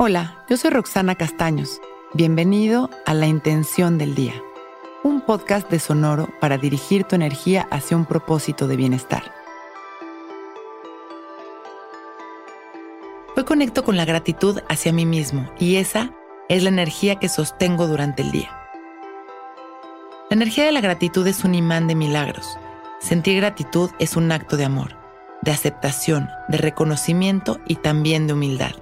Hola, yo soy Roxana Castaños. Bienvenido a La Intención del Día, un podcast de Sonoro para dirigir tu energía hacia un propósito de bienestar. Hoy conecto con la gratitud hacia mí mismo y esa es la energía que sostengo durante el día. La energía de la gratitud es un imán de milagros. Sentir gratitud es un acto de amor, de aceptación, de reconocimiento y también de humildad.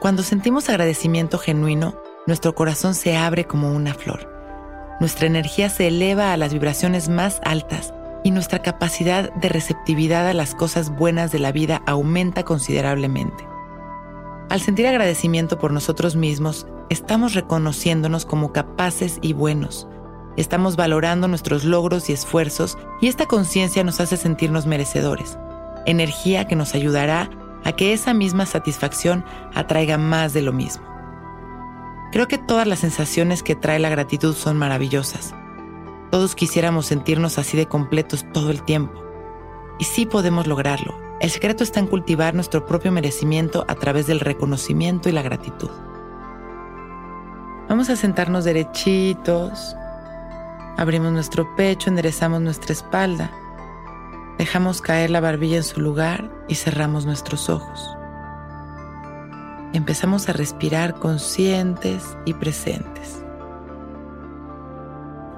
Cuando sentimos agradecimiento genuino, nuestro corazón se abre como una flor. Nuestra energía se eleva a las vibraciones más altas y nuestra capacidad de receptividad a las cosas buenas de la vida aumenta considerablemente. Al sentir agradecimiento por nosotros mismos, estamos reconociéndonos como capaces y buenos. Estamos valorando nuestros logros y esfuerzos y esta conciencia nos hace sentirnos merecedores, energía que nos ayudará a que esa misma satisfacción atraiga más de lo mismo. Creo que todas las sensaciones que trae la gratitud son maravillosas. Todos quisiéramos sentirnos así de completos todo el tiempo. Y sí podemos lograrlo. El secreto está en cultivar nuestro propio merecimiento a través del reconocimiento y la gratitud. Vamos a sentarnos derechitos. Abrimos nuestro pecho, enderezamos nuestra espalda Dejamos caer la barbilla en su lugar y cerramos nuestros ojos. Empezamos a respirar conscientes y presentes.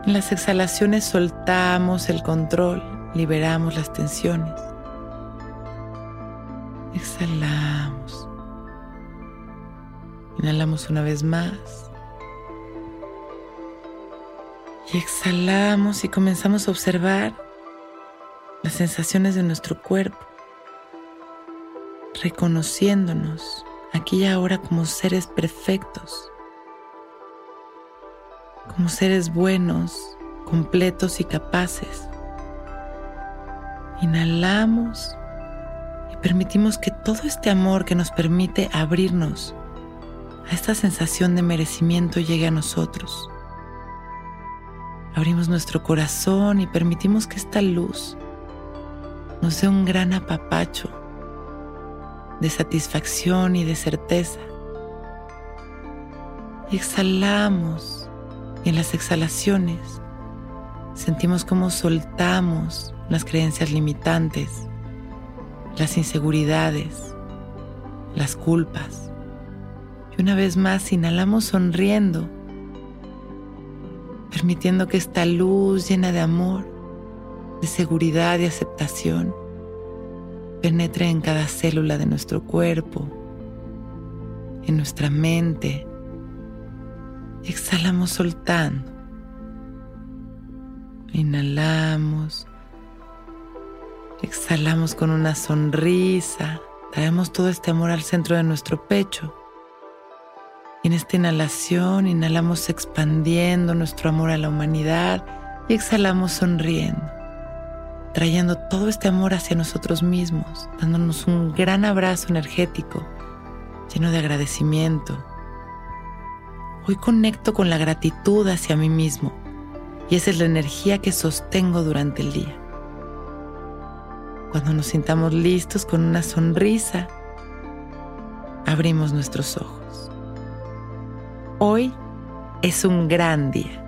En las exhalaciones soltamos el control, liberamos las tensiones. Exhalamos. Inhalamos una vez más. Y exhalamos y comenzamos a observar las sensaciones de nuestro cuerpo, reconociéndonos aquí y ahora como seres perfectos, como seres buenos, completos y capaces. Inhalamos y permitimos que todo este amor que nos permite abrirnos a esta sensación de merecimiento llegue a nosotros. Abrimos nuestro corazón y permitimos que esta luz nos dé un gran apapacho de satisfacción y de certeza. Exhalamos y en las exhalaciones sentimos cómo soltamos las creencias limitantes, las inseguridades, las culpas. Y una vez más inhalamos sonriendo, permitiendo que esta luz llena de amor de seguridad y aceptación penetre en cada célula de nuestro cuerpo, en nuestra mente. Exhalamos soltando. Inhalamos. Exhalamos con una sonrisa. Traemos todo este amor al centro de nuestro pecho. Y en esta inhalación inhalamos expandiendo nuestro amor a la humanidad y exhalamos sonriendo trayendo todo este amor hacia nosotros mismos, dándonos un gran abrazo energético, lleno de agradecimiento. Hoy conecto con la gratitud hacia mí mismo y esa es la energía que sostengo durante el día. Cuando nos sintamos listos con una sonrisa, abrimos nuestros ojos. Hoy es un gran día.